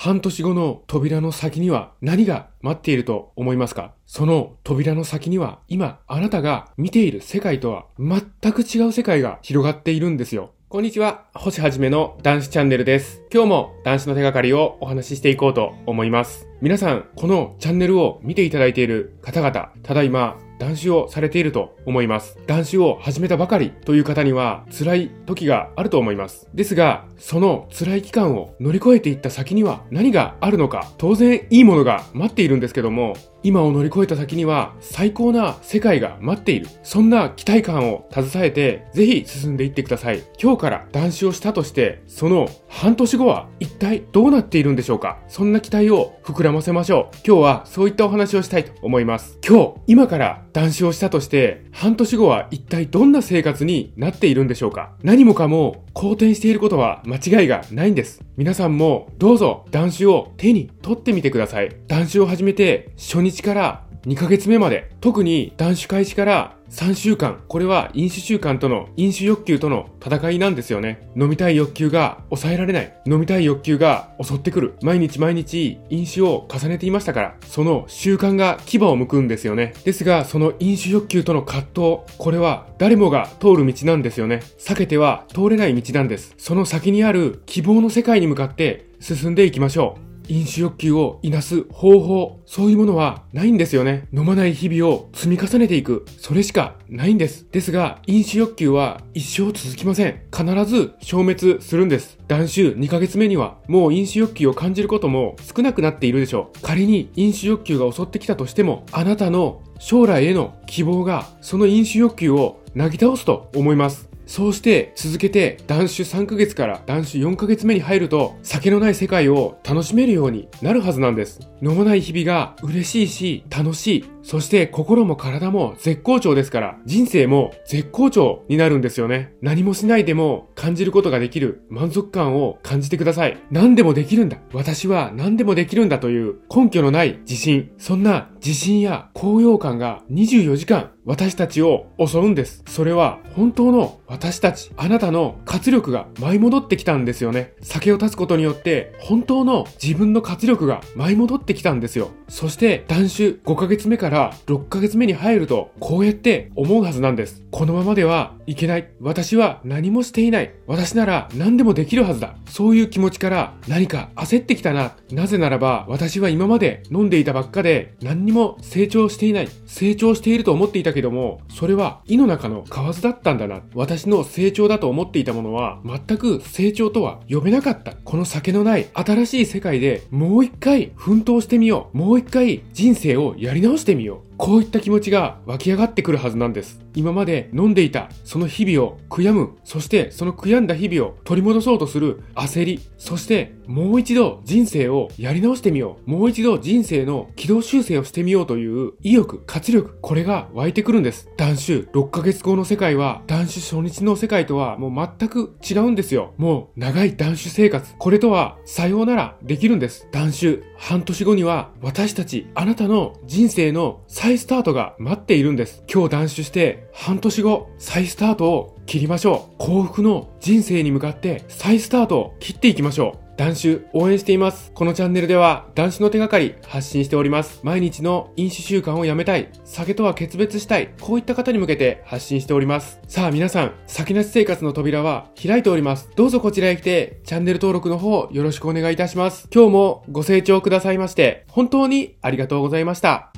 半年後の扉の先には何が待っていると思いますか？その扉の先には今あなたが見ている世界とは全く違う世界が広がっているんですよ。こんにちは、星はじめの男子チャンネルです。今日も男子の手がかりをお話ししていこうと思います。皆さん、このチャンネルを見ていただいている方々、ただいま断酒をされていると思います。断酒を始めたばかりという方には辛い時があると思います。ですが、その辛い期間を乗り越えていった先には何があるのか、当然いいものが待っているんですけども、今を乗り越えた先には最高な世界が待っている。そんな期待感を携えて、ぜひ進んでいってください。今日から断酒をしたとして、その半年後は一体どうなっているんでしょうかそんな期待を膨らませましょう。今日はそういったお話をしたいと思います。今日、今から断子をしたとして、半年後は一体どんな生活になっているんでしょうか？何もかも好転していることは間違いがないんです。皆さんもどうぞ断酒を手に取ってみてください。断酒を始めて初日から2ヶ月目まで、特に断子開始から3週間、これは飲酒習慣との、飲酒欲求との戦いなんですよね。飲みたい欲求が抑えられない。飲みたい欲求が襲ってくる。毎日毎日飲酒を重ねていましたから、その習慣が牙を向くんですよね。ですが、その飲酒欲求との葛藤、これは誰もが通る道なんですよね。避けては通れない道なんです。その先にある希望の世界に向かって進んでいきましょう。飲酒欲求をいなす方法、そういうものはないんですよね。飲まない日々を積み重ねていく、それしかないんです。ですが、飲酒欲求は一生続きません。必ず消滅するんです。断酒2ヶ月目には、もう飲酒欲求を感じることも少なくなっているでしょう。仮に飲酒欲求が襲ってきたとしても、あなたの将来への希望が、その飲酒欲求をなぎ倒すと思います。そうして続けて断酒3ヶ月から断酒4ヶ月目に入ると酒のない世界を楽しめるようになるはずなんです。飲まない日々が嬉しいし楽しい。そして心も体も絶好調ですから人生も絶好調になるんですよね。何もしないでも感じることができる満足感を感じてください。何でもできるんだ。私は何でもできるんだという根拠のない自信。そんな自信や高揚感が24時間私たちを襲うんです。それは本当の私たち、あなたの活力が舞い戻ってきたんですよね。酒を断つことによって本当の自分の活力が舞い戻ってきたんですよ。そして断酒5ヶ月目から6ヶ月目に入るとこうやって思うはずなんです。このままではいけない。私は何もしていない。私なら何でもできるはずだ。そういう気持ちから何か焦ってきたな。なぜならば私は今まで飲んでいたばっかで何にも成長していない。成長していると思っていたけども、それは胃の中の蛙だったんだな。私の成長だと思っていたものは、全く成長とは呼べなかった。この酒のない新しい世界でもう一回奮闘してみよう。もう一回人生をやり直してみよう。you こういった気持ちが湧き上がってくるはずなんです。今まで飲んでいたその日々を悔やむ、そしてその悔やんだ日々を取り戻そうとする焦り、そしてもう一度人生をやり直してみよう。もう一度人生の軌道修正をしてみようという意欲、活力、これが湧いてくるんです。断酒6ヶ月後の世界は断酒初日の世界とはもう全く違うんですよ。もう長い断酒生活、これとはさようならできるんです。断酒半年後には私たち、あなたの人生の再スタートが待っているんです。今日断酒して半年後再スタートを切りましょう。幸福の人生に向かって再スタートを切っていきましょう。男子応援しています。このチャンネルでは男子の手がかり発信しております。毎日の飲酒習慣をやめたい、酒とは決別したい、こういった方に向けて発信しております。さあ皆さん、酒なし生活の扉は開いております。どうぞこちらへ来てチャンネル登録の方よろしくお願いいたします。今日もご清聴くださいまして本当にありがとうございました。